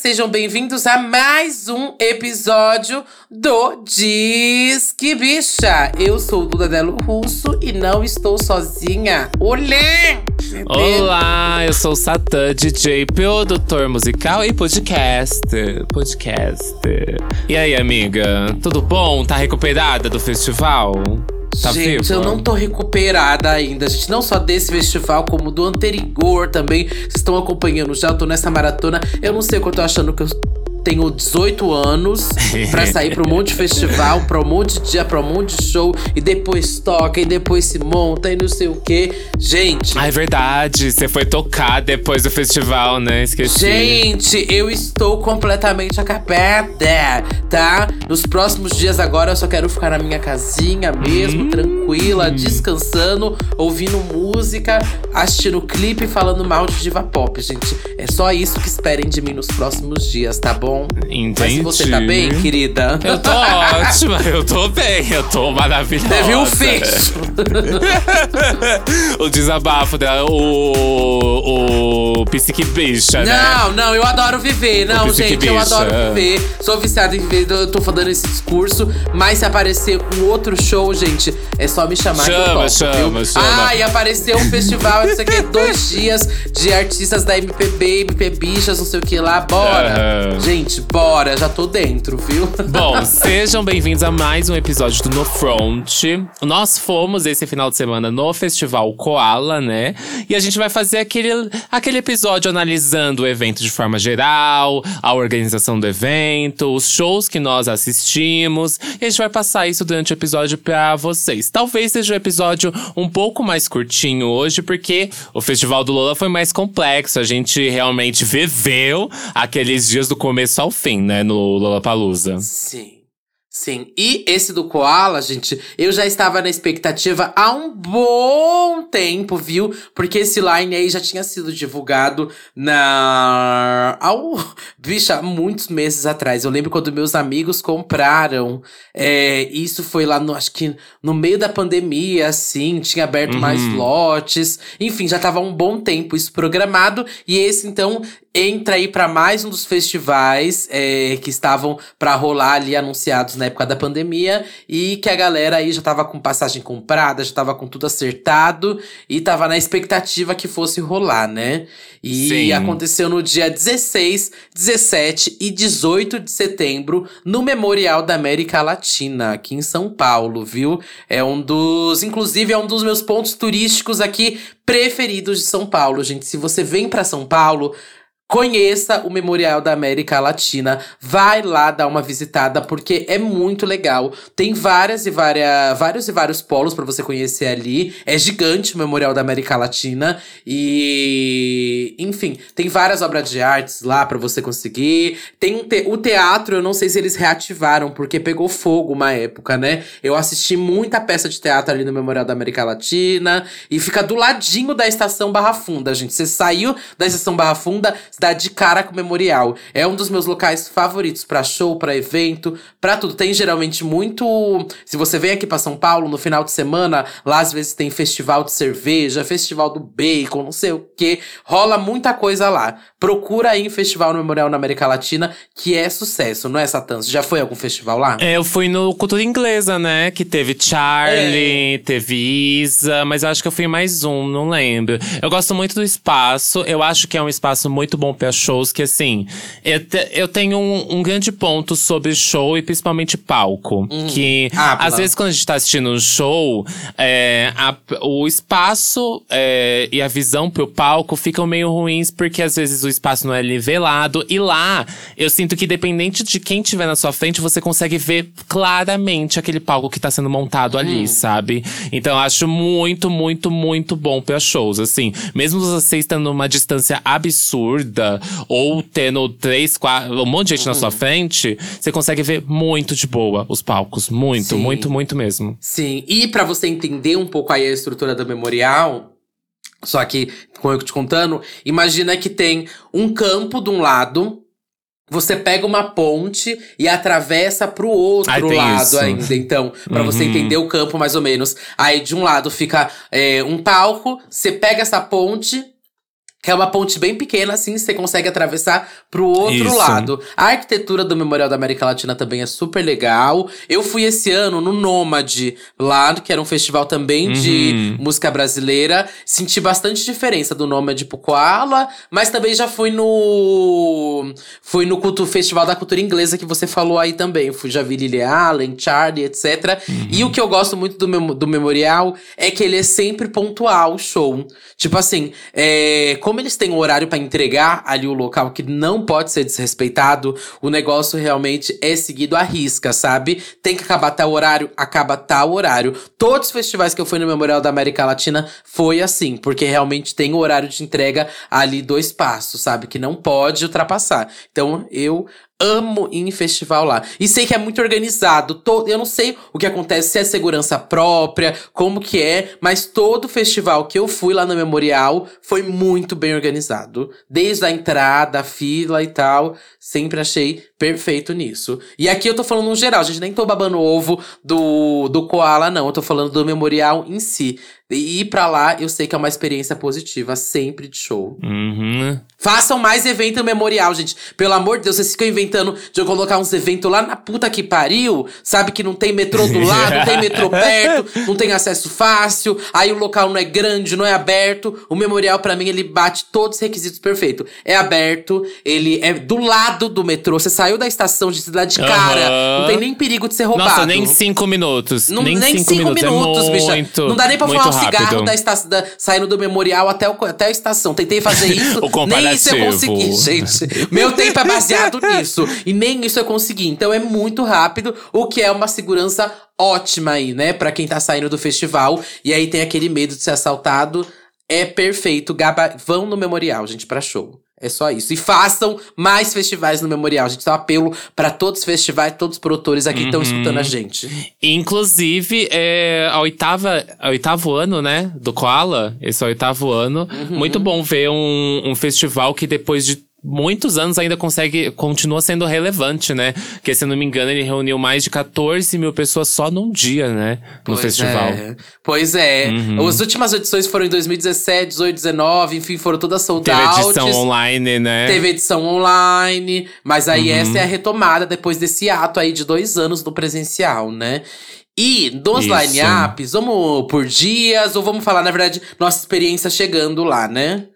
Sejam bem-vindos a mais um episódio do Disque Bicha. Eu sou Duda Delo Russo e não estou sozinha. Olá! Olá, eu sou o Satã, DJ, produtor musical e podcaster. Podcaster. E aí, amiga? Tudo bom? Tá recuperada do festival? Tá gente, viva? eu não tô recuperada ainda, gente. Não só desse festival, como do anterior também. Vocês estão acompanhando já, eu tô nessa maratona. Eu não sei o que eu tô achando que eu tenho 18 anos pra sair pra um monte de festival, pra um monte de dia, pra um monte de show. E depois toca, e depois se monta, e não sei o quê. Gente. Ah, é verdade. Você foi tocar depois do festival, né? Esqueci. Gente, eu estou completamente acabada, tá? Nos próximos dias agora eu só quero ficar na minha casinha mesmo, Hum. tranquila, descansando, ouvindo música, assistindo clipe e falando mal de diva pop, gente. É só isso que esperem de mim nos próximos dias, tá bom? Entendi. Mas você tá bem, querida? Eu tô ótima, eu tô bem, eu tô maravilhosa. Teve um fecho. o desabafo dela, o. O. Psique bicha, né? Não, não, eu adoro viver. Não, gente, eu Bicha. adoro viver. Sou viciada em viver, eu tô falando esse discurso. Mas se aparecer um outro show, gente, é só me chamar que eu Chama, topo, chama, viu? chama. Ah, e apareceu um festival, isso aqui é dois dias de artistas da MPB, MP Bichas, não sei o que lá. Bora! Aham. Gente, bora, já tô dentro, viu? Bom, sejam bem-vindos a mais um episódio do No Front. Nós fomos esse final de semana no Festival Koala, né? E a gente vai fazer aquele, aquele episódio analisando o evento de forma geral, a organização do evento, os shows que nós assistimos. E a gente vai passar isso durante o episódio pra vocês. Talvez seja um episódio um pouco mais curtinho hoje, porque o Festival do Lola foi mais complexo. A gente realmente viveu aqueles dias do começo ao fim, né? No Lollapalooza. Sim. Sim. E esse do Koala, gente, eu já estava na expectativa há um bom tempo, viu? Porque esse line aí já tinha sido divulgado na. Ao... Bicha, há muitos meses atrás. Eu lembro quando meus amigos compraram. É, isso foi lá no. Acho que no meio da pandemia, assim, tinha aberto Uhum. mais lotes. Enfim, já tava há um bom tempo isso programado. E esse, então, entra aí para mais um dos festivais é, que estavam para rolar ali anunciados na época da pandemia e que a galera aí já tava com passagem comprada, já tava com tudo acertado e tava na expectativa que fosse rolar, né? E Sim. aconteceu no dia 16, 17 e 18 de setembro no Memorial da América Latina, aqui em São Paulo, viu? É um dos, inclusive é um dos meus pontos turísticos aqui preferidos de São Paulo, gente. Se você vem para São Paulo, Conheça o Memorial da América Latina, vai lá dar uma visitada porque é muito legal. Tem várias e várias, vários e vários polos para você conhecer ali. É gigante o Memorial da América Latina e, enfim, tem várias obras de artes lá para você conseguir. Tem um te- o teatro, eu não sei se eles reativaram porque pegou fogo uma época, né? Eu assisti muita peça de teatro ali no Memorial da América Latina e fica do ladinho da estação Barra Funda, gente. Você saiu da estação Barra Funda, dá de cara com o memorial. É um dos meus locais favoritos pra show, pra evento, pra tudo. Tem geralmente muito. Se você vem aqui pra São Paulo no final de semana, lá às vezes tem festival de cerveja, festival do bacon, não sei o quê. Rola muita coisa lá. Procura aí em festival no Memorial na América Latina, que é sucesso, não é, Satã? Você já foi a algum festival lá? É, eu fui no Cultura Inglesa, né? Que teve Charlie, teve Isa, mas eu acho que eu fui mais um, não lembro. Eu gosto muito do espaço, eu acho que é um espaço muito bom pra shows, que assim, eu, te- eu tenho um, um grande ponto sobre show e principalmente palco. Que Ah, às vezes quando a gente tá assistindo um show, é, a- o espaço é, e a visão pro palco ficam meio ruins, porque às vezes o espaço não é nivelado. E lá, eu sinto que dependente de quem tiver na sua frente, você consegue ver claramente aquele palco que tá sendo montado ali, sabe? Então eu acho muito, muito, muito bom pra shows, assim. Mesmo você estando numa distância absurda, ou tendo três, quatro, um monte de gente na sua frente, você consegue ver muito de boa os palcos. Muito, Sim. muito, muito mesmo. Sim, e pra você entender um pouco aí a estrutura do memorial, só que, como eu te contando, imagina que tem um campo de um lado, você pega uma ponte e atravessa pro outro Ai, lado isso. ainda. Então, pra você Uhum. entender o campo mais ou menos. Aí de um lado fica é, um palco, você pega essa ponte. Que é uma ponte bem pequena, assim, você consegue atravessar pro outro Isso. lado. A arquitetura do Memorial da América Latina também é super legal. Eu fui esse ano no Nômade, lá, que era um festival também de Uhum. música brasileira. Senti bastante diferença do Nômade pro Koala, mas também já fui no. Fui no culto, Festival da Cultura Inglesa que você falou aí também. Fui, já vi Lily Allen, Charlie, etc. E o que eu gosto muito do, memo- do Memorial é que ele é sempre pontual, o show. Tipo assim, é, como eles têm um horário pra entregar ali o local que não pode ser desrespeitado, o negócio realmente é seguido à risca, sabe? Tem que acabar tal horário, acaba tal horário. Todos os festivais que eu fui no Memorial da América Latina foi assim, porque realmente tem o horário de entrega ali dois passos, sabe? Que não pode ultrapassar. Então eu amo ir em festival lá. E sei que é muito organizado. Eu não sei o que acontece, se é segurança própria, como que é, mas todo festival que eu fui lá no Memorial foi muito bem organizado. Desde a entrada, a fila e tal. Sempre achei perfeito nisso. E aqui eu tô falando no geral, gente. Nem tô babando ovo do, do Koala, não. Eu tô falando do Memorial em si. E ir pra lá, eu sei que é uma experiência positiva, sempre de show. Uhum. Façam mais evento memorial, gente. Pelo amor de Deus, vocês ficam inventando de eu colocar uns eventos lá na puta que pariu. Sabe que não tem metrô do lado, não tem metrô perto, não tem acesso fácil. Aí o local não é grande, não é aberto. O memorial, pra mim, ele bate todos os requisitos perfeitos. É aberto, ele é do lado do metrô. Você saiu da estação de cidade de cara, não tem nem perigo de ser roubado. Nossa, nem cinco minutos. Não, nem, cinco, minutos, é bicha. muito, Não dá nem pra um cigarro rápido. da esta- da- saindo do memorial até, o- até a estação. Tentei fazer isso, nem isso eu consegui, gente. Meu tempo é baseado nisso. E nem isso eu consegui. Então é muito rápido, o que é uma segurança ótima aí, né? Pra quem tá saindo do festival. E aí tem aquele medo de ser assaltado. É perfeito. Gaba... Vão no memorial, gente, pra show. É só isso. E façam mais festivais no memorial, gente. Então, apelo pra todos os festivais, todos os produtores aqui que estão Uhum. escutando a gente. Inclusive, é a oitava, a oitavo ano, né, do Koala. Esse é o oitavo ano. Uhum. Muito bom ver um, um festival que depois de muitos anos ainda consegue, continua sendo relevante, né? Porque, se eu não me engano, ele reuniu mais de 14 mil pessoas só num dia, né? No Pois festival. é. Pois é. Uhum. As últimas edições foram em 2017, 18, 19, enfim, foram todas sold Teve outs. edição online, né? Teve edição online, mas aí Uhum. essa é a retomada depois desse ato aí de dois anos do presencial, né? E dos line-ups, vamos por dias ou vamos falar, na verdade, nossa experiência chegando lá, né?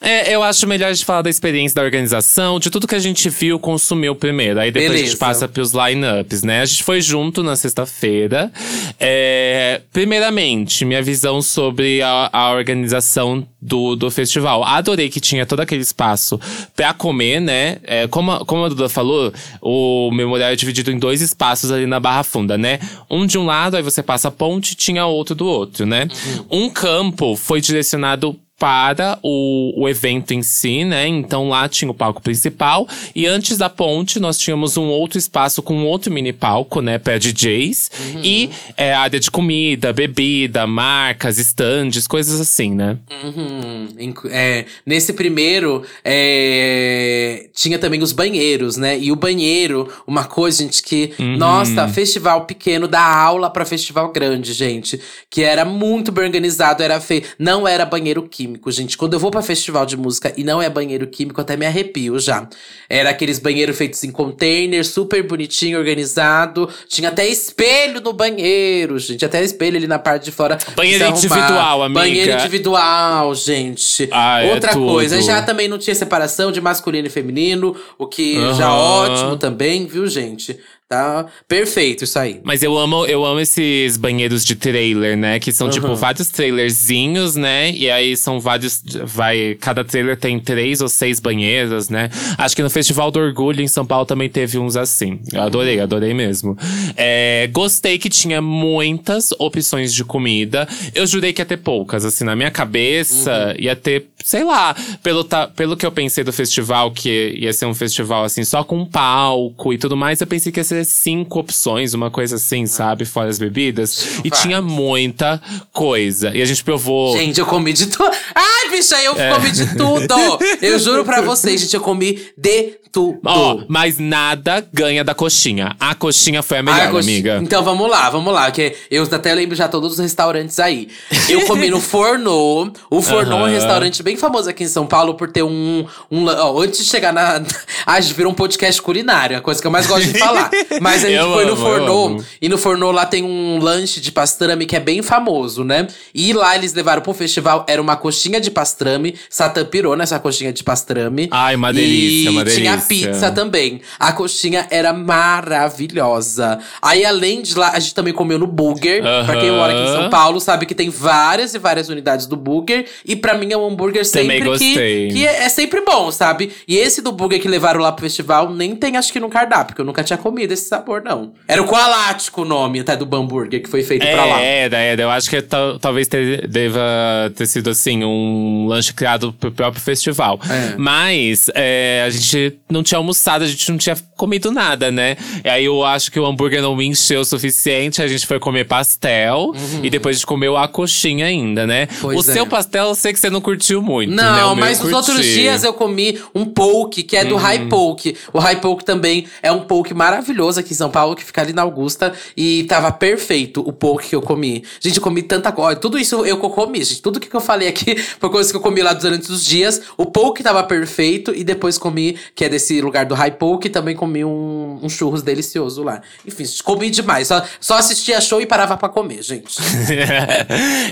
É, eu acho melhor a gente falar da experiência da organização, de tudo que a gente viu, consumiu primeiro. Aí depois a Beleza. gente passa pros lineups, né? A gente foi junto na sexta-feira. É, primeiramente, minha visão sobre a, a organização do, do festival. Adorei que tinha todo aquele espaço pra comer, né? É, como, a- como a Duda falou, o memorial é dividido em dois espaços ali na Barra Funda, né? Um de um lado, aí você passa a ponte, tinha outro do outro, né? Um campo foi direcionado para o, o evento em si, né? Então lá tinha o palco principal. E antes da ponte, nós tínhamos um outro espaço com outro mini palco, né? Para DJs. E é, área de comida, bebida, marcas, estandes, coisas assim, né? Uhum. É, nesse primeiro, é, tinha também os banheiros, né? E o banheiro, uma coisa, gente, que. Uhum. Nossa, festival pequeno dá aula pra festival grande, gente. Que era muito bem organizado, era feio. Não era banheiro químico, gente. Quando eu vou pra festival de música e não é banheiro químico, até me arrepio já. Era aqueles banheiros feitos em container, super bonitinho, organizado. Tinha até espelho no banheiro, gente. Até espelho ali na parte de fora. Banheiro individual, amiga. Banheiro individual, gente. Ah, é Outra tudo. coisa, já também não tinha separação de masculino e feminino, o que já é ótimo também, viu, gente? Tá perfeito isso aí. Mas eu amo, eu amo esses banheiros de trailer, né? Que são, tipo, Uhum. vários trailerzinhos, né? E aí são vários. Vai. Cada trailer tem três ou seis banheiros, né? Acho que no Festival do Orgulho em São Paulo também teve uns assim. Eu adorei, adorei mesmo. É, gostei que tinha muitas opções de comida. Eu jurei que ia ter poucas, assim, na minha cabeça ia ter, sei lá, pelo, pelo que eu pensei do festival, que ia ser um festival assim, só com palco e tudo mais, eu pensei que ia ser cinco opções, uma coisa assim, sabe? Fora as bebidas. E tinha muita coisa. E a gente provou. Gente, eu comi de tudo. Ai, bicha, eu É. comi de tudo. Eu juro pra vocês, gente, eu comi de tudo. Ó, mas nada ganha da coxinha. A coxinha foi a melhor, Ah, coxi- amiga. Então vamos lá, vamos lá. Que eu até lembro já todos os restaurantes aí. Eu comi no Fornô. O Fornô é um restaurante bem famoso aqui em São Paulo por ter um. um ó, antes de chegar na. A gente virou um podcast culinário, a coisa que eu mais gosto de falar. Mas a gente Eu foi no amo, eu Fornô. amo. E no Fornô lá tem um lanche de pastrame que é bem famoso, né? E lá eles levaram pro festival, era uma coxinha de pastrame. Satã pirou nessa coxinha de pastrame. Ai, uma delícia, e uma tinha delícia. pizza também. A coxinha era maravilhosa. Aí, além de lá, a gente também comeu no Burger. Pra quem mora aqui em São. Paulo, sabe que tem várias e várias unidades do Burger. E pra mim é um hambúrguer Também sempre que, gostei. que é, é sempre bom, sabe? E esse do Burger que levaram lá pro festival, nem tem acho que no cardápio, porque eu nunca tinha comido esse sabor, não. Era o Koalático o nome até do Bamburger que foi feito pra lá. É, era. Eu acho que tal- talvez ter- deva ter sido, assim, um lanche criado pro próprio festival. É. Mas é, a gente não tinha almoçado, a gente não tinha comido nada, né? E aí eu acho que o hambúrguer não me encheu o suficiente, a gente foi comer pastel. E depois a gente comeu a coxinha ainda, né? Uhum. Pois o é. seu pastel eu sei que você não curtiu muito, né? Não, meu mas nos outros dias eu comi um poke, que é do Uhum. High Poke. O High Poke também é um poke maravilhoso aqui em São Paulo, que fica ali na Augusta. E tava perfeito o poke que eu comi. Gente, eu comi tanta coisa. Tudo isso eu comi, gente. Tudo que eu falei aqui foi coisa que eu comi lá durante os dias. O poke tava perfeito. E depois comi, que é desse lugar do High Poke, também comi um, um churros delicioso lá. Enfim, comi demais. Só, só assistia show e parava pra comer, gente.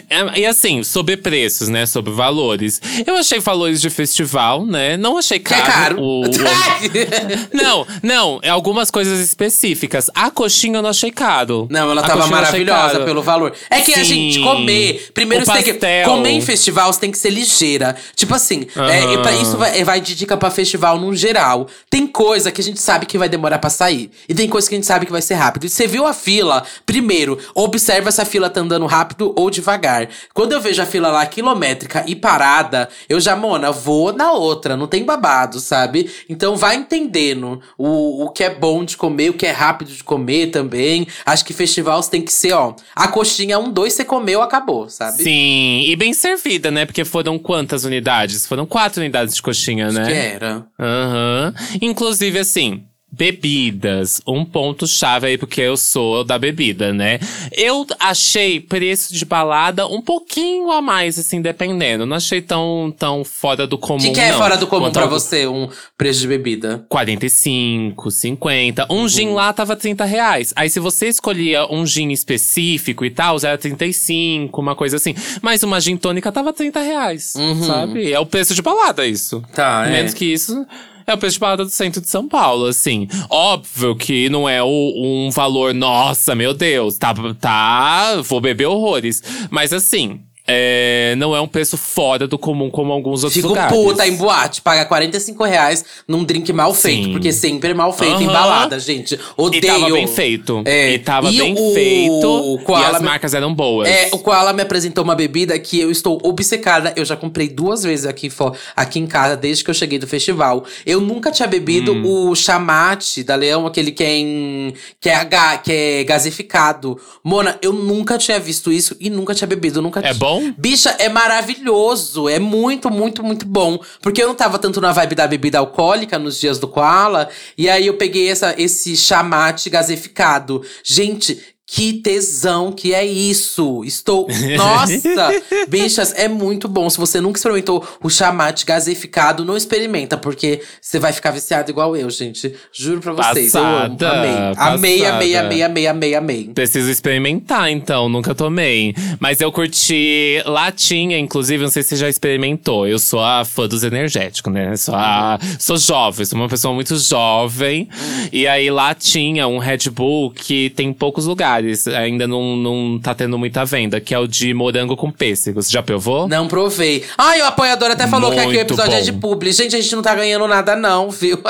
É, e assim, sobre preços, né? Sobre valores. Eu achei valores de festival, né? Não achei é caro. caro. o- o- não, não. É algumas coisas específicas. A coxinha eu não achei caro. Não, ela A tava maravilhosa pelo valor. É que a Sim. gente comer. Primeiro O você tem que. pastel. Comer em festival você tem que ser ligeira. Tipo assim, é, e pra isso vai, vai de dica pra festival no geral. Tem coisa que a gente sabe que vai demorar pra sair. E tem coisa que a gente sabe que vai ser rápido. E você viu a fila, primeiro, observa se a fila tá andando rápido ou devagar. Quando eu vejo a fila lá quilométrica e parada, eu já, mona, vou na outra. Não tem babado, sabe? Então vai entendendo o, o que é bom de comer, o que é rápido de comer também. Acho que festival você tem que ser, ó. A coxinha, um, dois, você comeu, acabou, sabe? Sim, e bem servida, né? Porque foram quantas unidades? Foram quatro unidades de coxinha, Acho né? que era. Aham. Inclusive, assim, bebidas. Um ponto-chave aí, porque eu sou da bebida, né? Eu achei preço de balada um pouquinho a mais, assim, dependendo. Não achei tão, tão fora do comum. O que, que é não. fora do comum ao- você, um preço de bebida? 45, 50. Um gin lá tava 30 reais. Aí, se você escolhia um gin específico e tal, era 35, uma coisa assim. Mas uma gin tônica tava 30 reais, sabe? É o preço de balada, isso. Tá, é. Menos que isso. É o balada do centro de São Paulo, assim. Óbvio que não é o- um valor, nossa, meu Deus, tá, tá, vou beber horrores. Mas assim, é, não é um preço fora do comum como alguns outros Fico lugares. puta em boate, paga 45 reais num drink mal feito. Sim. Porque sempre é mal feito, em Aham. balada, gente. E Odeio. tava bem feito. É. E tava E bem o feito. Koala e as me- marcas eram boas. É, o Koala me apresentou uma bebida que eu estou obcecada. Eu já comprei duas vezes aqui, aqui em casa, desde que eu cheguei do festival. Eu nunca tinha bebido Hum. o chamate da Leão, aquele que é em. que é, ga- que é gasificado. Mona, eu nunca tinha visto isso e nunca tinha bebido. Nunca É bom? Bicha, é maravilhoso. É muito, muito, muito bom. Porque eu não tava tanto na vibe da bebida alcoólica nos dias do Koala. E aí eu peguei essa, esse chamate gasificado. Gente. Que tesão que é isso! Estou. Nossa! Bichas, é muito bom. Se você nunca experimentou o chamate gasificado, não experimenta, porque você vai ficar viciado igual eu, gente. Juro pra vocês. eu amo. Passada, Amei. Amei, amei, passada. amei, amei, amei, amei. Preciso experimentar, então. Nunca tomei. Mas eu curti latinha, inclusive. Não sei se você já experimentou. Eu sou a fã dos energéticos, né? Sou, a, sou jovem, sou uma pessoa muito jovem. E aí, latinha, um Red Bull que tem poucos lugares. Ainda não, não tá tendo muita venda, que é o de morango com pêssego. Você já provou? Não provei. Ai, o apoiador até falou que aqui o Muito episódio é bom. de publi. Gente, a gente não tá ganhando nada, não, viu?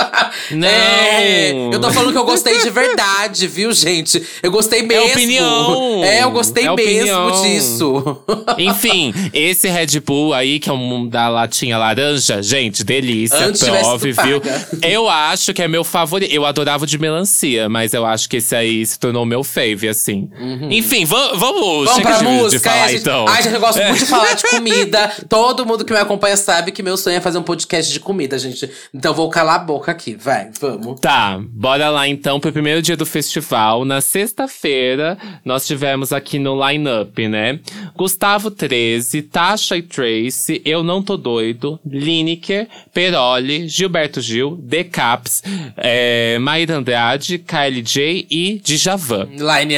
Não. É, eu tô falando que eu gostei de verdade, viu, gente? Eu gostei mesmo. opinião. É, eu gostei É mesmo opinião. disso. Enfim, esse Red Bull aí, que é um da latinha laranja, gente, delícia, Antes prove, viu? Eu acho que é meu favorito. Eu adorava o de melancia, mas eu acho que esse aí se tornou meu fave, assim. Enfim, va- vamos. Vamos chega pra de, de música, falar, é, gente. então. Ai, gente, eu gosto muito de falar de comida. Todo mundo que me acompanha sabe que meu sonho é fazer um podcast de comida, gente. Então vou calar a boca aqui. Vai, vamos. Tá, bora lá então pro primeiro dia do festival. Na sexta-feira, nós tivemos aqui no line-up, né? Gustavo 13, Tasha e Tracy, Eu Não Tô Doido, Lineker, Peroli, Gilberto Gil, Decaps, é, Maíra Andrade, Kylie J e Djavan. Line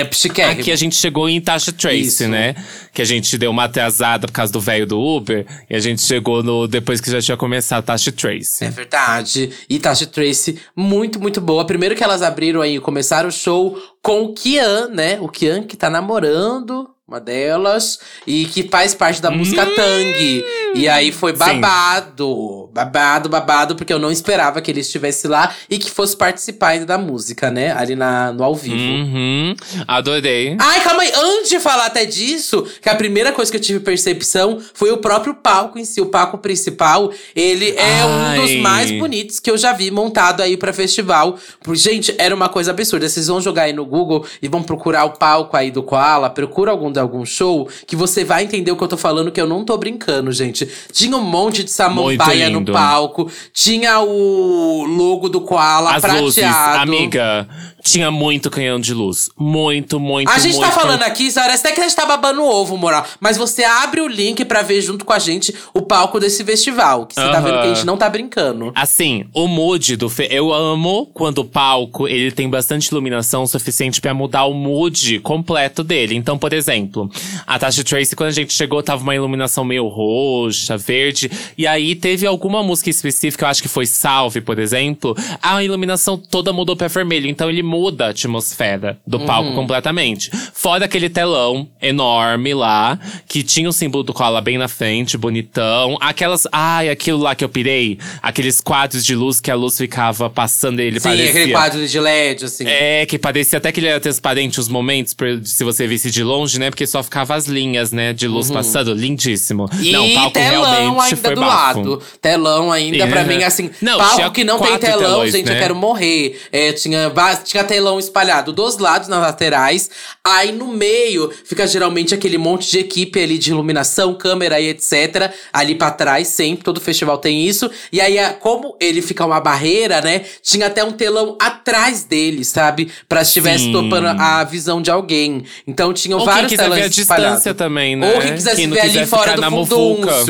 Aqui a gente chegou em Tasha Tracy, Isso. né? Que a gente deu uma atrasada por causa do velho do Uber. E a gente chegou no depois que já tinha começado Tasha Tracy. É verdade. E Tasha Tracy, muito, muito boa. Primeiro que elas abriram aí, começaram o show com o Kian, né? O Kian que tá namorando uma delas e que faz parte da música Tang. E aí foi babado, babado, babado, porque eu não esperava que ele estivesse lá e que fosse participar ainda da música, né? Ali na, no ao vivo. Uhum, adorei. Ai, calma aí. Antes de falar até disso, que a primeira coisa que eu tive percepção foi o próprio palco em si. O palco principal, ele é um dos Ai. mais bonitos que eu já vi montado aí pra festival. Gente, era uma coisa absurda. Vocês vão jogar aí no Google e vão procurar o palco aí do Koala, procura algum de algum show, que você vai entender o que eu tô falando, que eu não tô brincando, gente. Tinha um monte de samambaia no palco, tinha o logo do Koala As prateado. luzes, amiga, tinha muito canhão de luz. Muito, muito, A gente muito. tá falando aqui, parece até que a gente tá babando ovo, moral. Mas você abre o link pra ver junto com a gente o palco desse festival. Que você tá Aham. vendo que a gente não tá brincando. Assim, o mood do fe... eu amo quando o palco ele tem bastante iluminação suficiente pra mudar o mood completo dele. Então, por exemplo, a Tasha Tracy quando a gente chegou tava uma iluminação meio roxa, verde, e aí teve alguma música específica, eu acho que foi Salve, por exemplo, a iluminação toda mudou pra vermelho, então ele muda a atmosfera do palco completamente. Fora aquele telão enorme lá, que tinha o símbolo do Koala bem na frente, bonitão. Aquelas. Ai, aquilo lá que eu pirei. Aqueles quadros de luz que a luz ficava passando e ele Sim, parecia. aquele quadro de LED, assim. É, que parecia até que ele era transparente os momentos, se você visse de longe, né? Porque só ficava as linhas, né, de luz passando. Lindíssimo. Uhum. E Não, o palco telão realmente ainda foi do bafo. lado. Telão ainda, pra Uhum. mim, assim. Não, palco tinha que não tem telão, telões, gente, eu né? quero morrer. É, tinha, va- tinha telão espalhado dos lados, nas laterais. Aí no meio fica geralmente aquele monte de equipe ali de iluminação, câmera e etc. Ali pra trás, sempre, todo festival tem isso. E aí, como ele fica uma barreira, né? Tinha até um telão atrás dele, sabe? Pra se estivesse topando a visão de alguém. Então tinham Ou quem vários quiser telões ver a distância também, né? Ou quem quisesse Quem ver ali fora do muvuca.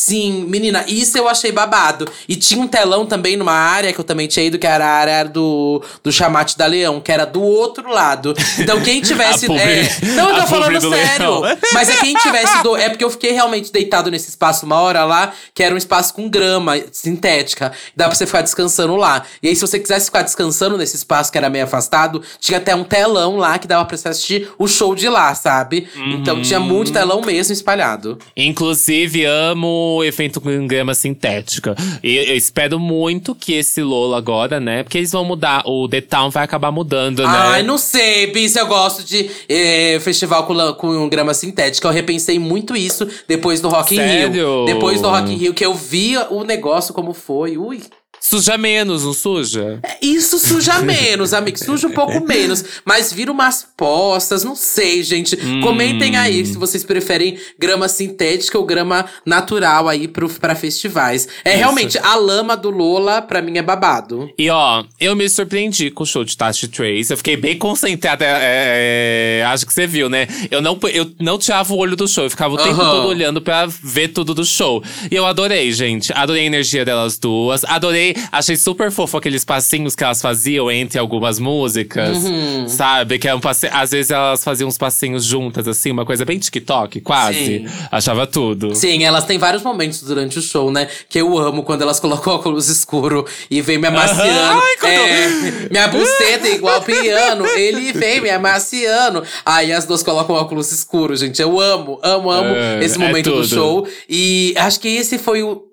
Sim, menina, isso eu achei babado. E tinha um telão também numa área que eu também tinha ido, que era a área do, do chamate da Leão, que era do outro lado. Então quem tivesse. Publi- é, não, eu tô falando sério. Leão. Mas é quem tivesse. Do, é porque eu fiquei realmente deitado nesse espaço uma hora lá, que era um espaço com grama sintética. Dá pra você ficar descansando lá. E aí, se você quisesse ficar descansando nesse espaço que era meio afastado, tinha até um telão lá que dava pra você assistir o show de lá, sabe? Então tinha muito telão mesmo espalhado. Inclusive, amo efeito com grama sintética. E eu espero muito que esse Lola agora, né? Porque eles vão mudar. O The Town vai acabar mudando, né? Ai, não sei, Bis, eu gosto de eh, festival com, com grama sintética. Eu repensei muito isso depois do Rock in Sério? Rio. Depois do Rock in Rio, que eu via o negócio como foi. Ui. Suja menos, não suja? Isso suja menos, amigo. Suja um pouco menos. Mas vira umas postas, não sei, gente. Comentem aí se vocês preferem grama sintética ou grama natural aí pro, pra festivais. É realmente, a lama do Lola, pra mim, é babado. E ó, eu me surpreendi com o show de Tasha Trace. Eu fiquei bem concentrada. é, é, acho que você viu, né? Eu não, eu não tirava o olho do show. Eu ficava o tempo todo olhando pra ver tudo do show. E eu adorei, gente. Adorei a energia delas duas. Adorei. Achei super fofo aqueles passinhos que elas faziam entre algumas músicas. Uhum. Sabe? Que é um. Às vezes elas faziam uns passinhos juntas, assim. Uma coisa bem TikTok, quase. Sim. Achava tudo. Sim, elas têm vários momentos durante o show, né? Que eu amo quando elas colocam óculos escuro e vem me amaciando. Ai, quando- É, minha buceta é igual piano, ele vem me amaciando. Aí as duas colocam óculos escuros, gente. Eu amo, amo, amo É, esse é momento do tudo. show. E acho que esse foi o.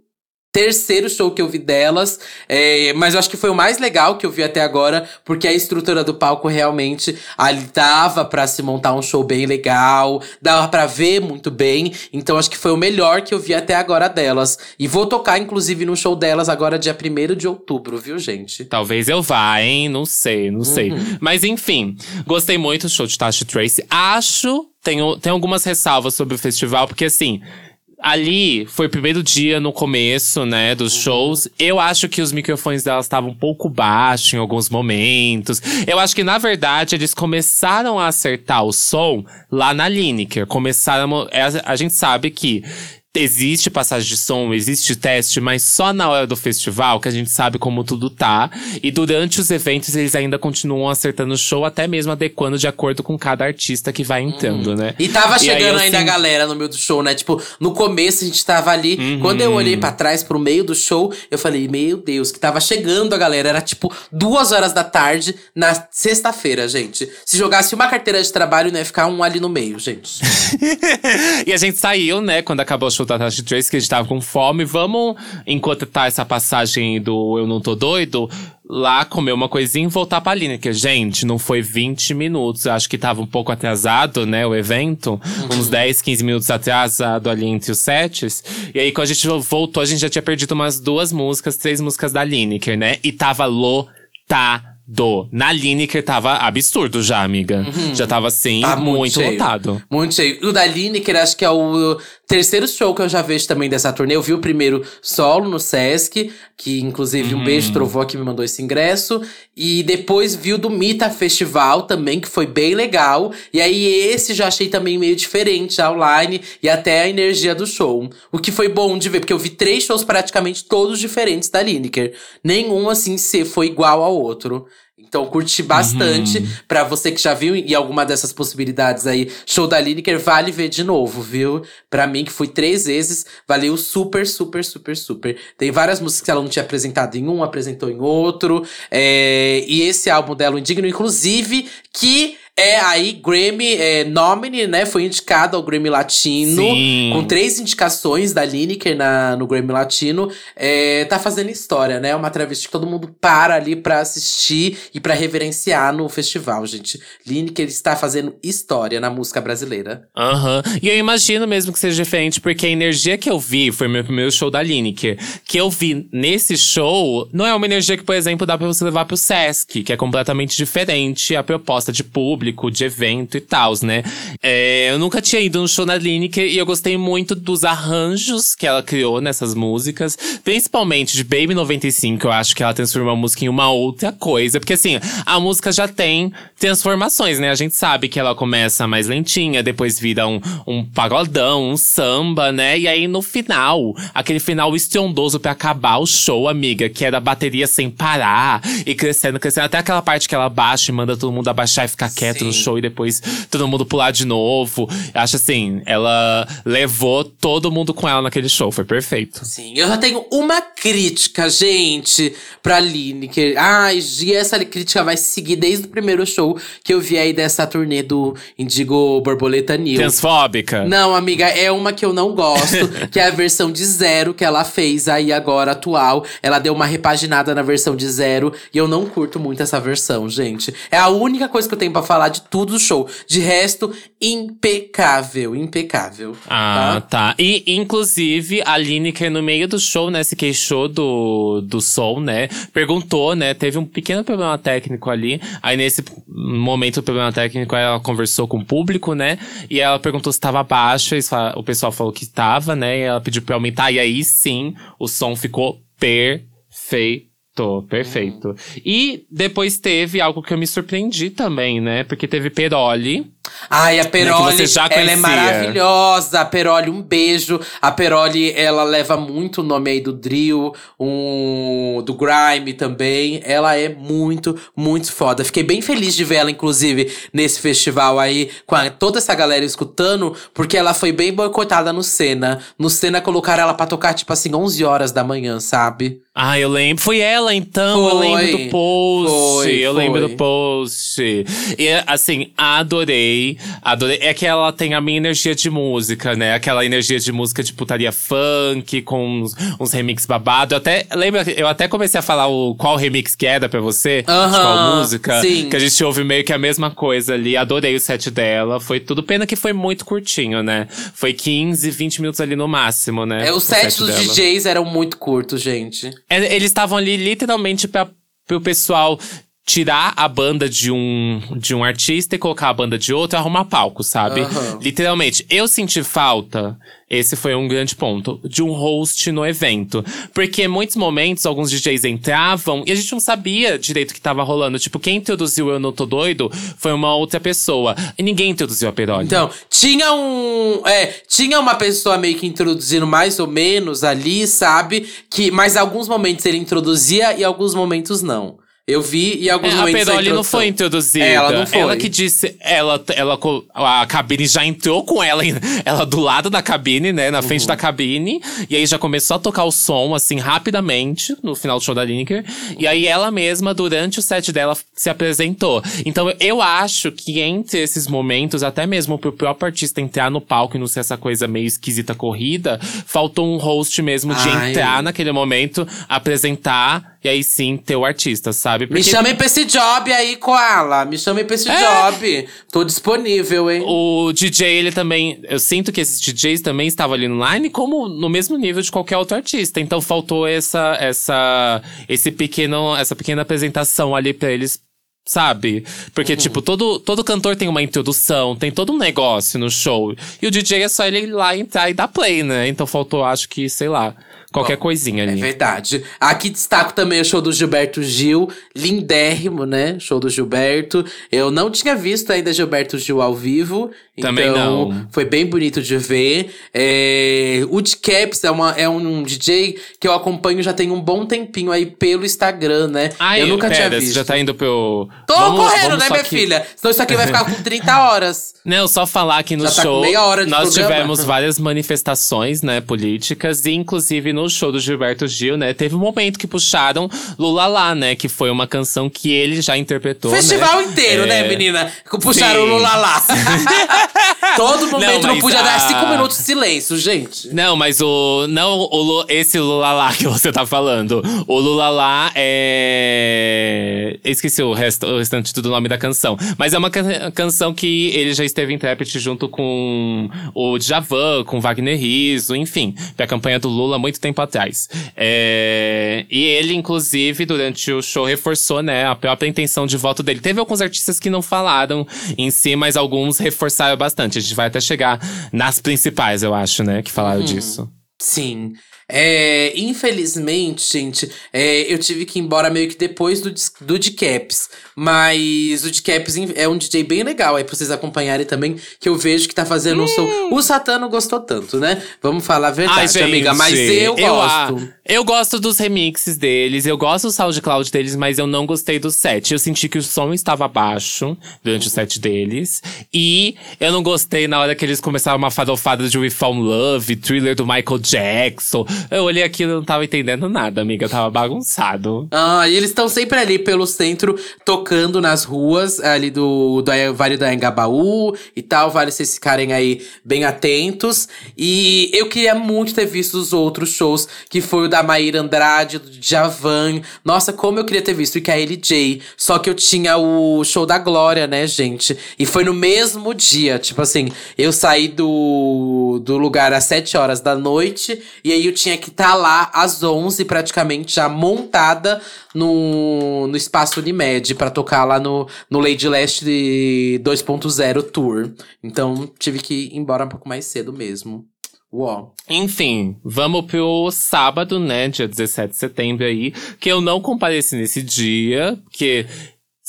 terceiro show que eu vi delas. É, mas eu acho que foi o mais legal que eu vi até agora, porque a estrutura do palco realmente ali dava pra se montar um show bem legal, dava pra ver muito bem. Então acho que foi o melhor que eu vi até agora delas. E vou tocar, inclusive, no show delas agora, dia 1 de outubro, viu, gente? Talvez eu vá, hein? Não sei, não sei. Uhum. Mas enfim, gostei muito do show de Tasha Trace. Acho, tenho, tenho algumas ressalvas sobre o festival, porque assim. Ali foi o primeiro dia no começo, né, dos shows. Eu acho que os microfones delas estavam um pouco baixos em alguns momentos. Eu acho que, na verdade, eles começaram a acertar o som lá na Lineker. Começaram. A, é, a gente sabe que Existe passagem de som, existe teste, mas só na hora do festival que a gente sabe como tudo tá. E durante os eventos eles ainda continuam acertando o show, até mesmo adequando de acordo com cada artista que vai entrando, uhum. né? E tava chegando aí, ainda assim... a galera no meio do show, né? Tipo, no começo a gente tava ali. Uhum. Quando eu olhei para trás, pro meio do show, eu falei, meu Deus, que tava chegando a galera. Era tipo duas horas da tarde na sexta-feira, gente. Se jogasse uma carteira de trabalho, não ia ficar um ali no meio, gente. e a gente saiu, né, quando acabou o show da Tasha Trace, que a gente tava com fome. Vamos, enquanto tá essa passagem do Eu Não Tô Doido, lá comer uma coisinha e voltar pra Lineker. Gente, não foi 20 minutos. Eu acho que tava um pouco atrasado, né, o evento. Uhum. Uns 10, 15 minutos atrasado ali entre os sets. E aí, quando a gente voltou, a gente já tinha perdido umas duas músicas, três músicas da Lineker, né? E tava lotado do. Na Lineker tava absurdo já, amiga. Uhum. Já tava assim, tá muito, muito lotado. Muito cheio. O da Lineker, acho que é o terceiro show que eu já vejo também dessa turnê. Eu vi o primeiro solo no Sesc, que inclusive uhum. um beijo trovou que me mandou esse ingresso. E depois vi o do Mita Festival também, que foi bem legal. E aí esse já achei também meio diferente, online e até a energia do show. O que foi bom de ver, porque eu vi três shows praticamente todos diferentes da Lineker. Nenhum, assim, se foi igual ao outro. Então, curti bastante. Uhum. Pra você que já viu e alguma dessas possibilidades aí, show da Lineker, vale ver de novo, viu? Pra mim, que fui três vezes, valeu super, super, super, super. Tem várias músicas que ela não tinha apresentado em um, apresentou em outro. É, e esse álbum dela, o Indigno, inclusive, que é aí Grammy é, Nominee, né? Foi indicado ao Grammy Latino. Sim. Com três indicações da Lineker na, no Grammy Latino. É, tá fazendo história, né? Uma travesti que todo mundo para ali pra assistir e pra reverenciar no festival, gente. Lineker está fazendo história na música brasileira. Aham. Uhum. E eu imagino mesmo que seja diferente, porque a energia que eu vi foi meu primeiro show da Lineker. Que eu vi nesse show não é uma energia que, por exemplo, dá pra você levar pro Sesc, que é completamente diferente a proposta de público público, de evento e tal, né? É, eu nunca tinha ido no show na Lineker e eu gostei muito dos arranjos que ela criou nessas músicas. Principalmente de Baby 95, eu acho que ela transformou a música em uma outra coisa. Porque assim, a música já tem transformações, né? A gente sabe que ela começa mais lentinha, depois vira um, um pagodão, um samba, né? E aí no final, aquele final estrondoso para acabar o show, amiga, que era bateria sem parar e crescendo, crescendo. Até aquela parte que ela baixa e manda todo mundo abaixar e ficar quieto no show e depois todo mundo pular de novo. Acho assim, ela levou todo mundo com ela naquele show, foi perfeito. Sim, eu já tenho uma crítica, gente, pra Lineker. Ai, e essa crítica vai seguir desde o primeiro show que eu vi aí dessa turnê do Indigo Borboleta New. Transfóbica? Não, amiga, é uma que eu não gosto, que é a versão de zero que ela fez aí agora, atual. Ela deu uma repaginada na versão de zero e eu não curto muito essa versão, gente. É a única coisa que eu tenho pra falar falar de tudo do show. De resto, impecável, impecável. Ah, tá. tá. E, inclusive, a Lineker, no meio do show, né, se queixou do, do som, né? Perguntou, né? Teve um pequeno problema técnico ali. Aí, nesse momento do problema técnico, ela conversou com o público, né? E ela perguntou se estava baixo. O pessoal falou que estava, né? E ela pediu pra aumentar. E aí, sim, o som ficou perfeito Tô, perfeito. Uhum. E depois teve algo que eu me surpreendi também, né? Porque teve Peroli. Ai, a né, Peroli, né, ela é maravilhosa. A Peroli, um beijo. A Peroli, ela leva muito o nome aí do drill, um, do grime também. Ela é muito, muito foda. Fiquei bem feliz de ver ela, inclusive, nesse festival aí, com a, toda essa galera escutando, porque ela foi bem boicotada no Senna. No Senna colocaram ela pra tocar, tipo assim, 11 horas da manhã, sabe? Ah, eu lembro. Foi ela, então. Foi. Eu lembro do post. Foi, eu foi. lembro do post. E, assim, adorei. Adorei. É que ela tem a minha energia de música, né? Aquela energia de música de putaria funk, com uns, uns remix babado. Eu até, lembra, eu até comecei a falar o, qual remix que era pra você? De qual música? sim. Que a gente ouve meio que a mesma coisa ali. Adorei o set dela. Foi tudo. Pena que foi muito curtinho, né? Foi 15, 20 minutos ali no máximo, né? É, os o sets set dos dela. DJs eram muito curtos, gente. É, Eles estavam ali literalmente para o pessoal tirar a banda de um, de um artista e colocar a banda de outro e arrumar palco, sabe? Aham. Literalmente. Eu senti falta, esse foi um grande ponto, de um host no evento. Porque em muitos momentos, alguns DJs entravam e a gente não sabia direito o que tava rolando. Tipo, quem introduziu Eu Não Tô Doido foi uma outra pessoa. E ninguém introduziu a Peroni. Então, tinha um. É, tinha uma pessoa meio que introduzindo mais ou menos ali, sabe? Que, mas alguns momentos ele introduzia e alguns momentos não. Eu vi e alguns É, a momentos. Peroli não foi introduzida. É, ela não foi. Ela que disse. Ela, ela, a cabine já entrou com ela, ela do lado da cabine, né? Na Uhum. frente da cabine. E aí já começou a tocar o som, assim, rapidamente, no final do show da Lineker. E aí ela mesma, durante o set dela, se apresentou. Então eu acho que entre esses momentos, até mesmo pro próprio artista entrar no palco e não ser essa coisa meio esquisita corrida, faltou um host mesmo de Ai. entrar naquele momento, apresentar. E aí sim ter o artista, sabe? Me chamem pra esse job aí, Koala. Me chamem pra esse É. job. Tô disponível, hein? O DJ, ele também. Eu sinto que esses DJs também estavam ali no line como no mesmo nível de qualquer outro artista. Então faltou essa, essa, esse pequeno, essa pequena apresentação ali pra eles. Sabe? Porque, Uhum. tipo, todo, todo cantor tem uma introdução, tem todo um negócio no show. E o DJ é só ele ir lá entrar e dar play, né? Então faltou, acho que, sei lá, qualquer coisinha É ali. verdade. Aqui destaco também o show do Gilberto Gil. Lindérrimo, né? Show do Gilberto. Eu não tinha visto ainda Gilberto Gil ao vivo. Também então, não. foi bem bonito de ver. É... O de Caps é, uma, é um DJ que eu acompanho já tem um bom tempinho aí pelo Instagram, né? Ai, eu nunca pera, tinha você visto. já tá indo pro. Tô Vamos- correndo, vamos né, minha que- filha? Senão isso aqui vai ficar com 30 horas. Não, só falar que no Já tá com show meia hora de nós programa. tivemos várias manifestações, né, políticas e inclusive no show do Gilberto Gil, né, teve um momento que puxaram Lula lá, né, que foi uma canção que ele já interpretou, Festival né? inteiro, É. né, menina? Puxaram Sim. o Lula lá. Todo momento não, mas podia dar a- cinco minutos de silêncio, gente. Não, mas o. Não o, esse Lula lá que você tá falando. O Lula lá é. Esqueci o, resto, o restante do nome da canção. Mas é uma can- canção que ele já esteve intérprete junto com o Djavan, com Wagner Rizzo, enfim. Pra campanha do Lula há muito tempo atrás. É, E ele, inclusive, durante o show, reforçou, né, a própria intenção de voto dele. Teve alguns artistas que não falaram em si, mas alguns reforçaram bastante. A gente vai até chegar nas principais, eu acho, né, que falaram disso. Sim. É, infelizmente, gente, é, eu tive que ir embora meio que depois do, do de Caps. Mas o de Caps in- é um DJ bem legal aí pra vocês acompanharem também, que eu vejo que tá fazendo um som. O Satã não gostou tanto, né? Vamos falar a verdade, amiga. Mas eu ah, gosto. eu gosto dos remixes deles, eu gosto do SoundCloud deles, mas eu não gostei do set. Eu senti que o som estava baixo durante o set deles. E eu não gostei na hora que eles começaram uma farofada de We Found Love, thriller do Michael Jackson. Eu olhei aquilo e não tava entendendo nada, amiga. Tava bagunçado. Ah, e eles estão sempre ali pelo centro, tocando nas ruas ali do, do Vale do Anhangabaú e tal. Vale vocês ficarem aí bem atentos. E eu queria muito ter visto os outros shows, que foi o da Maíra Andrade, do Javan. Nossa, como eu queria ter visto, e que a LJ. Só que eu tinha o show da Glória, né, gente? E foi no mesmo dia. Tipo assim, eu saí do, do lugar às 7 horas da noite. E aí eu tinha que estar lá às 11, praticamente, já montada no, no espaço Unimed pra tocar lá no, no Lady Leste 2.0 Tour. Então tive que ir embora um pouco mais cedo mesmo. Uó. Enfim, vamos pro sábado, né? Dia 17 de setembro aí. Que eu não compareci nesse dia, porque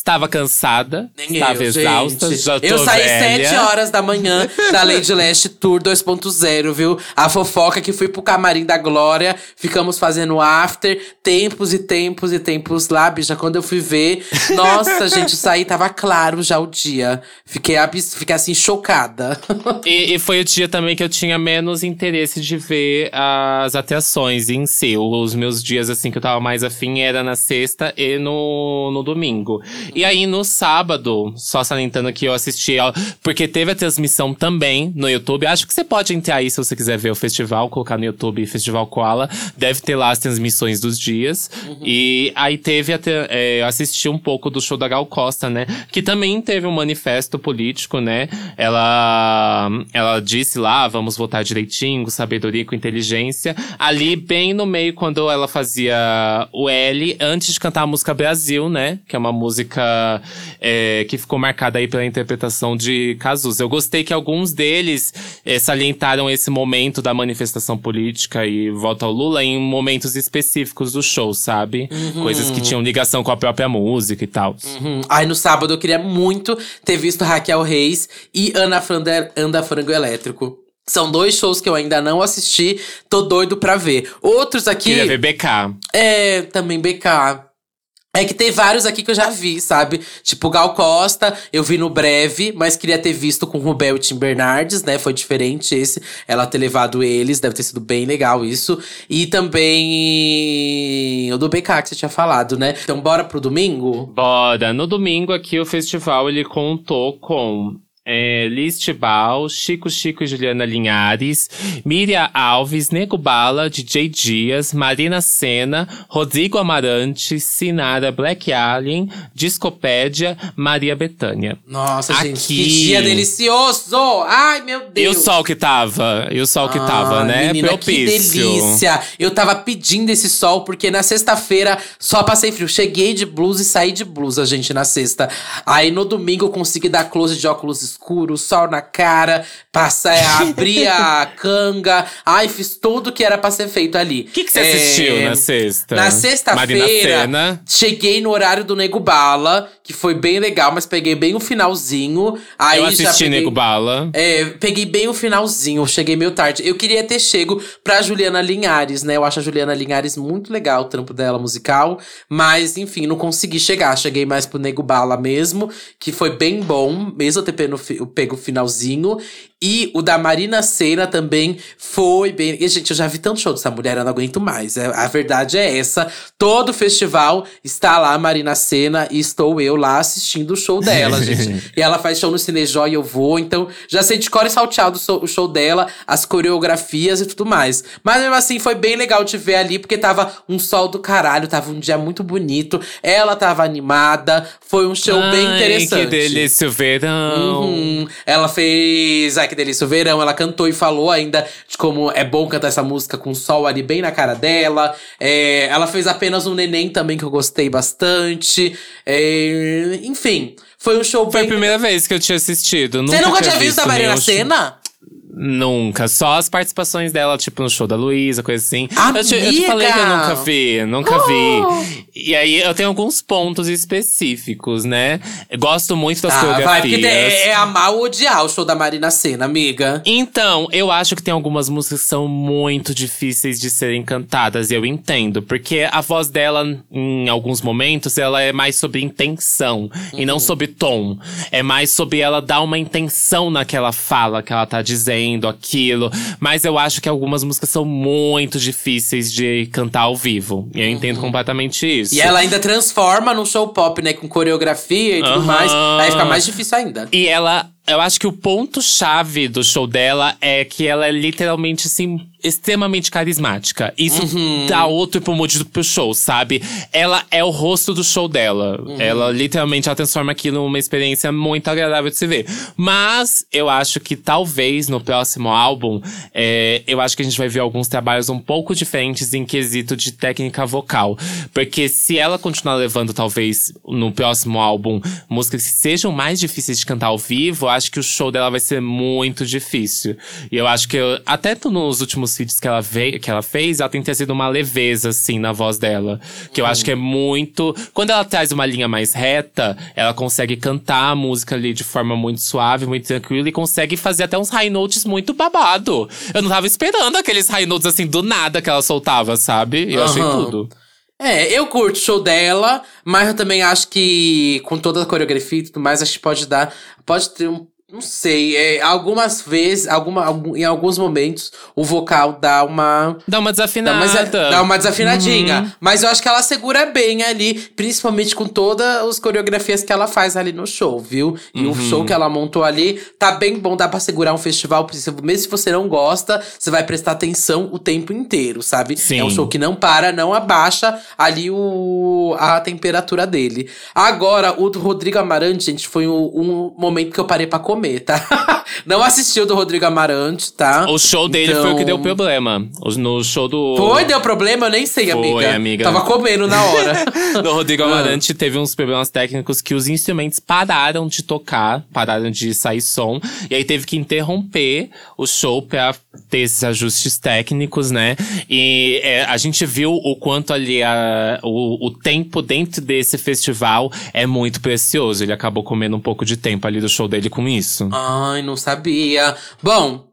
Estava cansada, Nem estava eu, exausta, gente. já tô Eu saí velha. 7 horas da manhã da Lady Leste Tour 2.0, viu? A fofoca que fui pro camarim da Glória, ficamos fazendo after, tempos e tempos e tempos lá, bicha. Quando eu fui ver, nossa, gente, isso aí tava claro já o dia. Fiquei, abs- fiquei assim, chocada. E, e foi o dia também que eu tinha menos interesse de ver as atrações em si. Os meus dias, assim, que eu tava mais afim era na sexta e no, no domingo. E aí, no sábado, só salientando que eu assisti, ó, porque teve a transmissão também no YouTube. Acho que você pode entrar aí se você quiser ver o festival, colocar no YouTube Festival Koala. Deve ter lá as transmissões dos dias. E aí teve até. É, eu assisti um pouco do show da Gal Costa, né? Que também teve um manifesto político, né? Ela, ela disse lá, vamos votar direitinho, com sabedoria, com inteligência. Ali, bem no meio, quando ela fazia o L, antes de cantar a música Brasil, né? Que é uma música é, que ficou marcada aí pela interpretação de Cazuza. Eu gostei que alguns deles é, salientaram esse momento da manifestação política e voto ao Lula em momentos específicos do show, sabe? Coisas que tinham ligação com a própria música e tal. Uhum. Aí no sábado eu queria muito ter visto Raquel Reis e Ana Frander, Anda Frango Elétrico. São dois shows que eu ainda não assisti, tô doido pra ver. Outros aqui. Queria ver BK. É, também BK. É que tem vários aqui que eu já vi, sabe? Tipo, Gal Costa, eu vi no breve, mas queria ter visto com Rubel e Tim Bernardes, né? Foi diferente esse, ela ter levado eles, deve ter sido bem legal isso. E também o do BK que você tinha falado, né? Então, bora pro domingo? Bora! No domingo aqui o festival ele contou com é, Liz Bal, Chico Chico e Juliana Linhares, Miriam Alves, Nego Bala, DJ Dias, Marina Senna, Rodrigo Amarante, Sinara Black Alien, Discopédia, Maria Bethânia. Nossa, gente, Aqui. que dia delicioso! Ai, meu E o Deus! sol que tava? E o sol que tava, né? Menina, que delícia! Eu tava pedindo esse sol, porque na sexta-feira só passei frio. Cheguei de blusa e saí de blusa, gente, na sexta. Aí no domingo eu consegui dar close de óculos escuros, sol na cara, passar, é, abrir a canga. Ai, fiz tudo que era pra ser feito ali. O que, que você assistiu na sexta? Na sexta-feira, cheguei no horário do Nego Bala, que foi bem legal, mas peguei bem o finalzinho. Aí Eu já assisti peguei... Nego Bala. É, peguei bem o finalzinho, cheguei meio tarde. Eu queria ter chego pra Juliana Linhares, né? Eu acho a Juliana Linhares muito legal, o trampo dela musical. Mas, enfim, não consegui chegar. Cheguei mais pro Nego Bala mesmo, que foi bem bom, mesmo eu ter pego, eu pego o finalzinho. E o da Marina Senna também foi bem. E, gente, eu já vi tanto show dessa mulher, eu não aguento mais. É, a verdade é essa. Todo festival está lá a Marina Senna e estou eu lá assistindo o show dela, gente. E ela faz show no Cinejoy e eu vou. Então, já sei de cor e salteado o show- dela, as coreografias e tudo mais. Mas mesmo assim, foi bem legal te ver ali, porque tava um sol do caralho, tava um dia muito bonito. Ela tava animada. Foi um show bem Ai, interessante. Que delícia o verão. Uhum. Ela fez. Ai, que delícia, o verão. Ela cantou e falou ainda de como é bom cantar essa música com o sol ali bem na cara dela. É, ela fez apenas um neném também, que eu gostei bastante. É, enfim, foi um show Foi a bem. primeira vez que eu tinha assistido. Você nunca tinha visto a Marina. Senna? Nunca. Só as participações dela, tipo, no show da Luísa, coisa assim. Eu te, eu te Amiga! falei que eu nunca vi, nunca Oh! vi. E aí eu tenho alguns pontos específicos, né? Eu gosto muito das Ah, vai, coreografias. porque é, é amar ou odiar o show da Marina Senna, amiga. Então, eu acho que tem algumas músicas que são muito difíceis de serem cantadas, e eu entendo. Porque a voz dela, em alguns momentos, ela é mais sobre intenção e Uhum. não sobre tom. É mais sobre ela dar uma intenção naquela fala que ela tá dizendo, aquilo. Mas eu acho que algumas músicas são muito difíceis de cantar ao vivo. E eu entendo completamente isso. Uhum. E ela ainda transforma num show pop, né? Com coreografia e tudo Aham. mais. Aí fica mais difícil ainda. E ela, eu acho que o ponto-chave do show dela é que ela é literalmente, assim, extremamente carismática. Isso Uhum. dá outro mood pro show, sabe? Ela é o rosto do show dela. Uhum. Ela literalmente ela transforma aquilo numa experiência muito agradável de se ver. Mas eu acho que talvez no próximo álbum, é, eu acho que a gente vai ver alguns trabalhos um pouco diferentes em quesito de técnica vocal. Porque se ela continuar levando, talvez, no próximo álbum, músicas que sejam mais difíceis de cantar ao vivo, acho que o show dela vai ser muito difícil. E eu acho que, eu- até nos últimos os feats que ela, veio, que ela fez, ela tem trazido uma leveza, assim, na voz dela. Que eu acho que é muito. Quando ela traz uma linha mais reta, ela consegue cantar a música ali de forma muito suave, muito tranquila e consegue fazer até uns high notes muito babado. Eu não tava esperando aqueles high notes assim do nada que ela soltava, sabe? Eu achei Aham. tudo. É, eu curto o show dela, mas eu também acho que com toda a coreografia e tudo mais, acho que pode dar. Pode ter um. Não sei, é, algumas vezes, alguma, algum- em alguns momentos, o vocal dá uma. Dá uma Dá desafinada. uma, dá uma desafinadinha. Uhum. Mas eu acho que ela segura bem ali, principalmente com todas as coreografias que ela faz ali no show, viu? E o Uhum. show que ela montou ali tá bem bom, dá pra segurar um festival. Mesmo se você não gosta, você vai prestar atenção o tempo inteiro, sabe? Sim. É um show que não para, não abaixa ali o, a temperatura dele. Agora, o do Rodrigo Amarante, gente, foi um, um momento que eu parei pra comer, tá? não assisti o do Rodrigo Amarante, tá? O show dele foi o que deu Então- problema. No show do. Foi, deu problema? Eu nem sei, Foi, amiga. amiga. Tava comendo na hora. do Rodrigo Ah. Amarante teve uns problemas técnicos que os instrumentos pararam de tocar, pararam de sair som. E aí teve que interromper o show pra ter esses ajustes técnicos, né? E é, a gente viu o quanto ali a, o, o tempo dentro desse festival é muito precioso. Ele acabou comendo um pouco de tempo ali do show dele com isso. Ai, não sabia. Bom,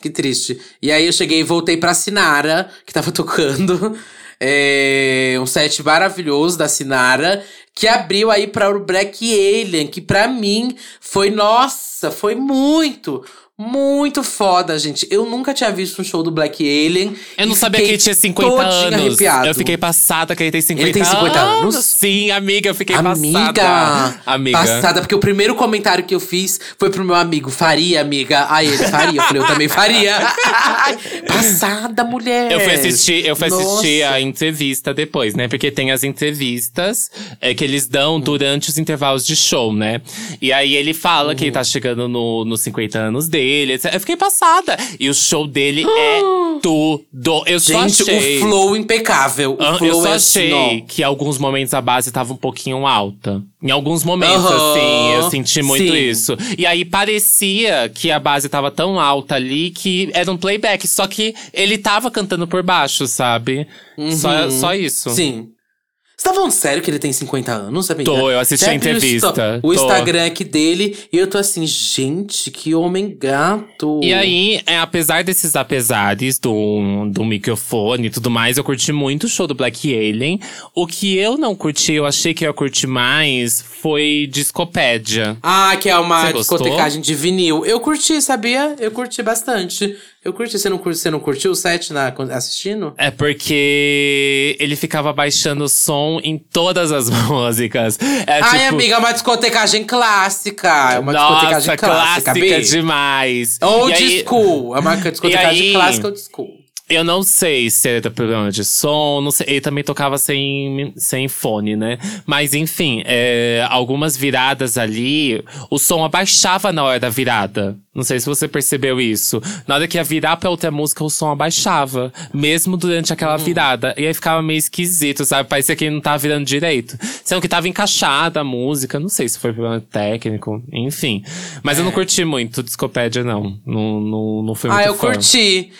que triste. E aí eu cheguei e voltei pra Sinara, que tava tocando. É, um set maravilhoso da Sinara, que abriu aí para o Black Alien, que pra mim foi, nossa, foi muito, muito foda, gente. Eu nunca tinha visto um show do Black Alien. Eu não sabia que ele tinha 50 todinha anos. Arrepiado. Eu fiquei passada que ele tem 50 Ele tem 50 anos? Sim, amiga, eu fiquei Amiga, passada. Amiga. Passada, porque o primeiro comentário que eu fiz foi pro meu amigo, faria, amiga. Aí ele faria. Eu falei, eu também faria. passada, mulher. Eu fui assistir, eu fui assistir a entrevista depois, né? Porque tem as entrevistas é, que eles dão durante os intervalos de show, né? E aí ele fala que ele tá chegando no- nos 50 anos dele. Etc. Eu fiquei passada. E o show dele é tudo. Eu só Gente, achei. o flow impecável. O Ah, flow Eu só é achei assim, que em alguns momentos a base tava um pouquinho alta. Em alguns momentos, Aham, assim, eu senti muito sim. isso. E aí parecia que a base tava tão alta ali que era um playback. Só que ele tava cantando por baixo, sabe? Só, Uhum. só isso. Sim. Você tá falando sério que ele tem 50 anos, amiga? Tô, eu assisti a o entrevista, O tô. Instagram aqui dele e eu tô assim, gente, que homem gato. E aí, é, apesar desses apesares do, do microfone e tudo mais, eu curti muito o show do Black Alien. O que eu não curti, eu achei que eu ia curtir mais, foi Discopédia. Ah, que é uma discotecagem de vinil. Eu curti, sabia? Eu curti bastante. Eu curti. Você não, curti, você não curtiu o set na, assistindo? É porque ele ficava baixando o som em todas as músicas. É, Ai, tipo, amiga, é uma discotecagem clássica. É uma nossa, discotecagem clássica, clássica demais. Old E aí, school. É uma discotecagem aí- clássica old school. Eu não sei se era problema de som, não sei. Ele também tocava sem, sem fone, né? Mas enfim, é, algumas viradas ali, o som abaixava na hora da virada. Não sei se você percebeu isso. Na hora que ia virar pra outra música, o som abaixava. Mesmo durante aquela virada. E aí ficava meio esquisito, sabe? Parecia que ele não tava virando direito. Sendo que tava encaixada a música. Não sei se foi problema técnico. Enfim. Mas eu não curti muito Discopédia, não. Não, não, não fui muito Ah, eu fã. curti.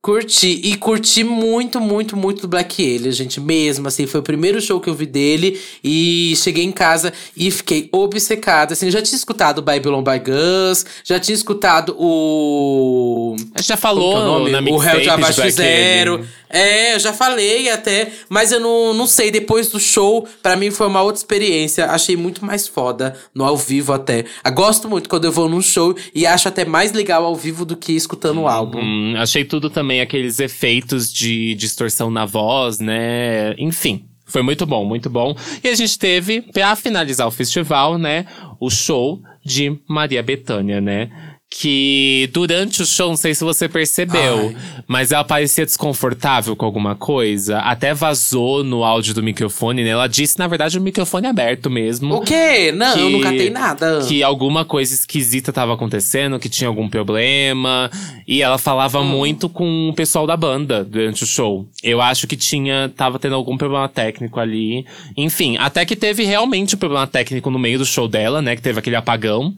Curti. E curti muito, muito, muito do Black Alien, gente. Mesmo, assim. Foi o primeiro show que eu vi dele. E cheguei em casa e fiquei obcecada. Assim, já tinha escutado Babylon by Gus. Já tinha escutado o... A gente já que é o falou nome? o Hell de Abaixo Zero. Alien. É, eu já falei até, mas eu não, não sei. Depois do show, pra mim foi uma outra experiência. Achei muito mais foda no ao vivo até. Eu gosto muito quando eu vou num show e acho até mais legal ao vivo do que escutando o álbum. Hum, achei tudo também aqueles efeitos de distorção na voz, né? Enfim. Foi muito bom, muito bom. E a gente teve, pra finalizar o festival, né? O show de Maria Bethânia, né? Que durante o show, não sei se você percebeu, mas ela parecia desconfortável com alguma coisa. Até vazou no áudio do microfone, né? Ela disse, na verdade, o microfone aberto mesmo. O quê? Não, eu Que- não catei nada. que alguma coisa esquisita tava acontecendo, que tinha algum problema. E ela falava muito com o pessoal da banda durante o show. Eu acho que tinha, tava tendo algum problema técnico ali. Enfim, até que teve realmente um problema técnico no meio do show dela, né? Que teve aquele apagão.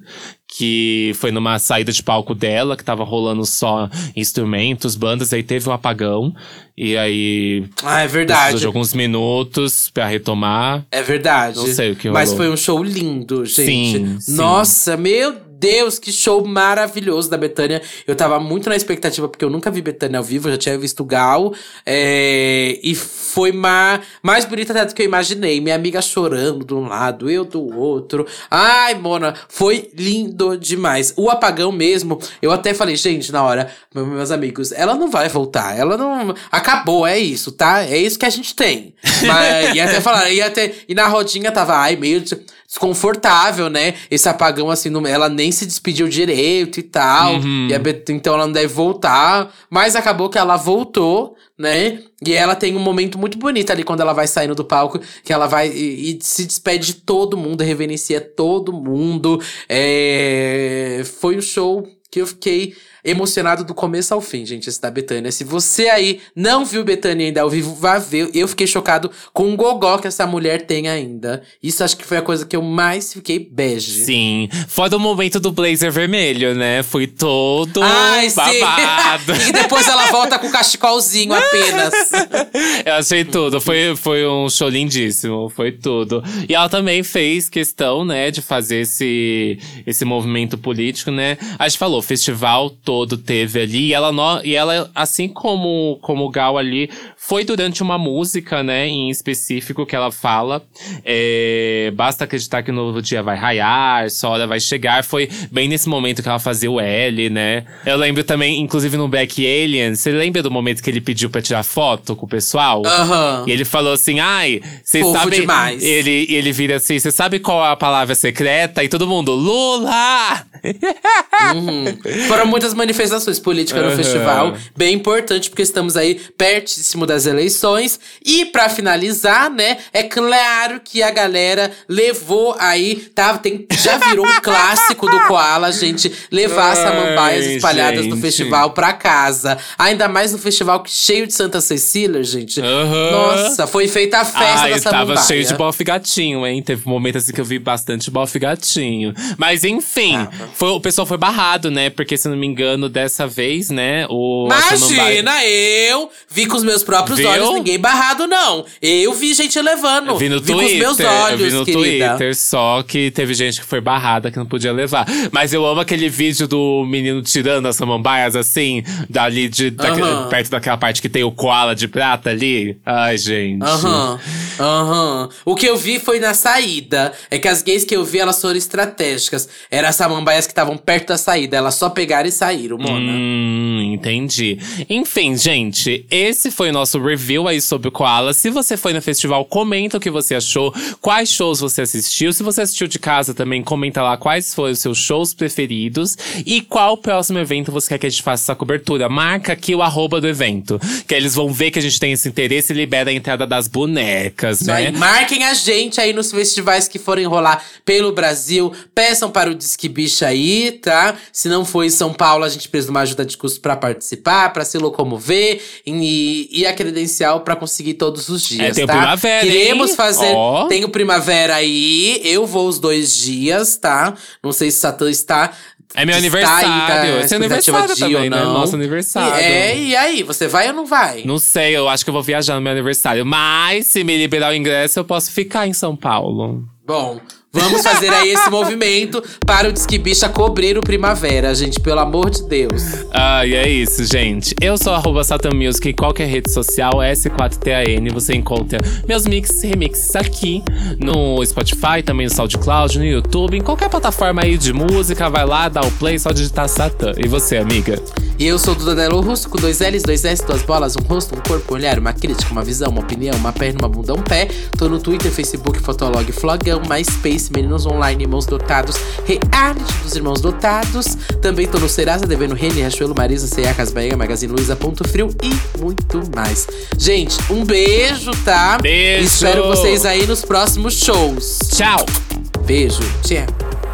Que foi numa saída de palco dela, que tava rolando só instrumentos, bandas, aí teve um apagão. E aí. Ah, é verdade. Precisou de alguns minutos pra retomar. É verdade. Não sei o que Mas rolou. foi um show lindo, gente. Sim, sim. Nossa, meu Deus, que show maravilhoso da Betânia. Eu tava muito na expectativa, porque eu nunca vi Betânia ao vivo, eu já tinha visto o Gal. é, e foi ma mais bonita até do que eu imaginei. Minha amiga chorando de um lado, eu do outro. Ai, Mona, foi lindo demais. O apagão mesmo, eu até falei, gente, na hora, meus amigos, ela não vai voltar. Ela não. Acabou, é isso, tá? É isso que a gente tem. Mas, e até falar, e, até, e na rodinha tava, ai, meio desconfortável, né? Esse apagão, assim, não, ela nem se despediu direito e tal. Uhum. E a então ela não deve voltar. Mas acabou que ela voltou, né? E ela tem um momento muito bonito ali quando ela vai saindo do palco, que ela vai e, e se despede de todo mundo, reverencia todo mundo. É, Foi um show que eu fiquei emocionado do começo ao fim, gente, esse da Betânia. Se você aí não viu Betânia ainda ao vivo, vá ver. Eu fiquei chocado com o gogó que essa mulher tem ainda. Isso acho que foi a coisa que eu mais fiquei bege. Sim. Fora o momento do blazer vermelho, né? Foi todo Ai, babado. e depois ela volta com o cachecolzinho apenas. Eu achei tudo. Foi, foi um show lindíssimo. Foi tudo. E ela também fez questão, né, de fazer esse, esse movimento político, né? A gente falou, festival todo teve ali. E ela, no, e ela assim como, como o Gal ali, foi durante uma música, né, em específico que ela fala. é, Basta acreditar que o novo dia vai raiar, sua hora vai chegar. Foi bem nesse momento que ela fazia o L, né? Eu lembro também, inclusive no Black Alien, você lembra do momento que ele pediu pra tirar foto com o pessoal? Aham. E ele falou assim: ai, vocês Fofo sabem. demais. Ele, ele vira assim: você sabe qual é a palavra secreta? E todo mundo, Lula! Uhum. Foram muitas manifestações políticas no Aham. festival. Bem importante, porque estamos aí pertíssimo das eleições. E pra finalizar, né, é claro que a galera levou aí, tá, tem, já virou um clássico do Koala, gente, levar as Ai, samambaias espalhadas no gente. festival pra casa. Ainda mais no festival cheio de Santa Cecília, gente. Aham. Nossa, foi feita a festa Ai, da samambaia. tava cheio de bofe gatinho, hein? Teve um momento assim que eu vi bastante bofe gatinho. Mas enfim, Tava. foi, o pessoal foi barrado, né? Porque se não me engano, dessa vez, né? O Imagina, eu vi com os meus próprios Viu? olhos, ninguém barrado, não. Eu vi gente levando. Eu vi no com Twitter, os meus olhos, eu vi no querida. Twitter, só que teve gente que foi barrada que não podia levar. Mas eu amo aquele vídeo do menino tirando as samambaias assim, dali de, daque- Aham. perto daquela parte que tem o koala de prata ali. Ai, gente. Aham, aham. O que eu vi foi na saída. É que as gays que eu vi, elas foram estratégicas. Eram as samambaias que estavam perto da saída. Elas só pegaram e saíram, Mona. Hum, entendi. Enfim, gente, esse foi o nosso review aí sobre o Koala. Se você foi no festival, comenta o que você achou, quais shows você assistiu. Se você assistiu de casa também, comenta lá quais foram os seus shows preferidos e qual próximo evento você quer que a gente faça essa cobertura. Marca aqui o arroba do evento, que eles vão ver que a gente tem esse interesse e libera a entrada das bonecas, Isso aí. né? Marquem a gente aí nos festivais que forem rolar pelo Brasil. Peçam para o Disque Bicha aí, tá? Se não for em São Paulo, a gente precisa de uma ajuda de custo para participar, para se locomover e, e a credencial para conseguir todos os dias, É, tem o tá? Primavera, Queremos hein? fazer. Ó. Tem o Primavera aí. Eu vou os dois dias, tá? Não sei se Satã está. É meu aí, aniversário. tá? Esse é aniversário também, né? Nosso aniversário. E- É, e aí? Você vai ou não vai? Não sei, eu acho que eu vou viajar no meu aniversário. Mas se me liberar o ingresso, eu posso ficar em São Paulo. Bom, vamos fazer aí esse movimento para o Disque Bicha cobrir o Primavera, gente, pelo amor de Deus. Ah, e é isso, gente. Eu sou arroba Satan Music em qualquer rede social, S4TAN. Você encontra meus mixes e remixes aqui no Spotify, também no SoundCloud, no YouTube, em qualquer plataforma aí de música. Vai lá, dá o play, só digitar Satan. E você, amiga? E eu sou Duda Delo Russo, com dois L's, dois S, duas bolas, um rosto, um corpo, um olhar, uma crítica, uma visão, uma opinião, uma perna, uma bunda, um pé. Tô no Twitter, Facebook, Fotolog, Flogão, MySpace, Meninos Online, Irmãos Dotados, Reality dos Irmãos Dotados. Também tô no Serasa, devendo Rene, Rachuelo, Marisa, C.A. Casbaega, Magazine Luiza, Ponto Frio e muito mais. Gente, um beijo, tá? Beijo! Espero vocês aí nos próximos shows. Tchau! Beijo, tchau.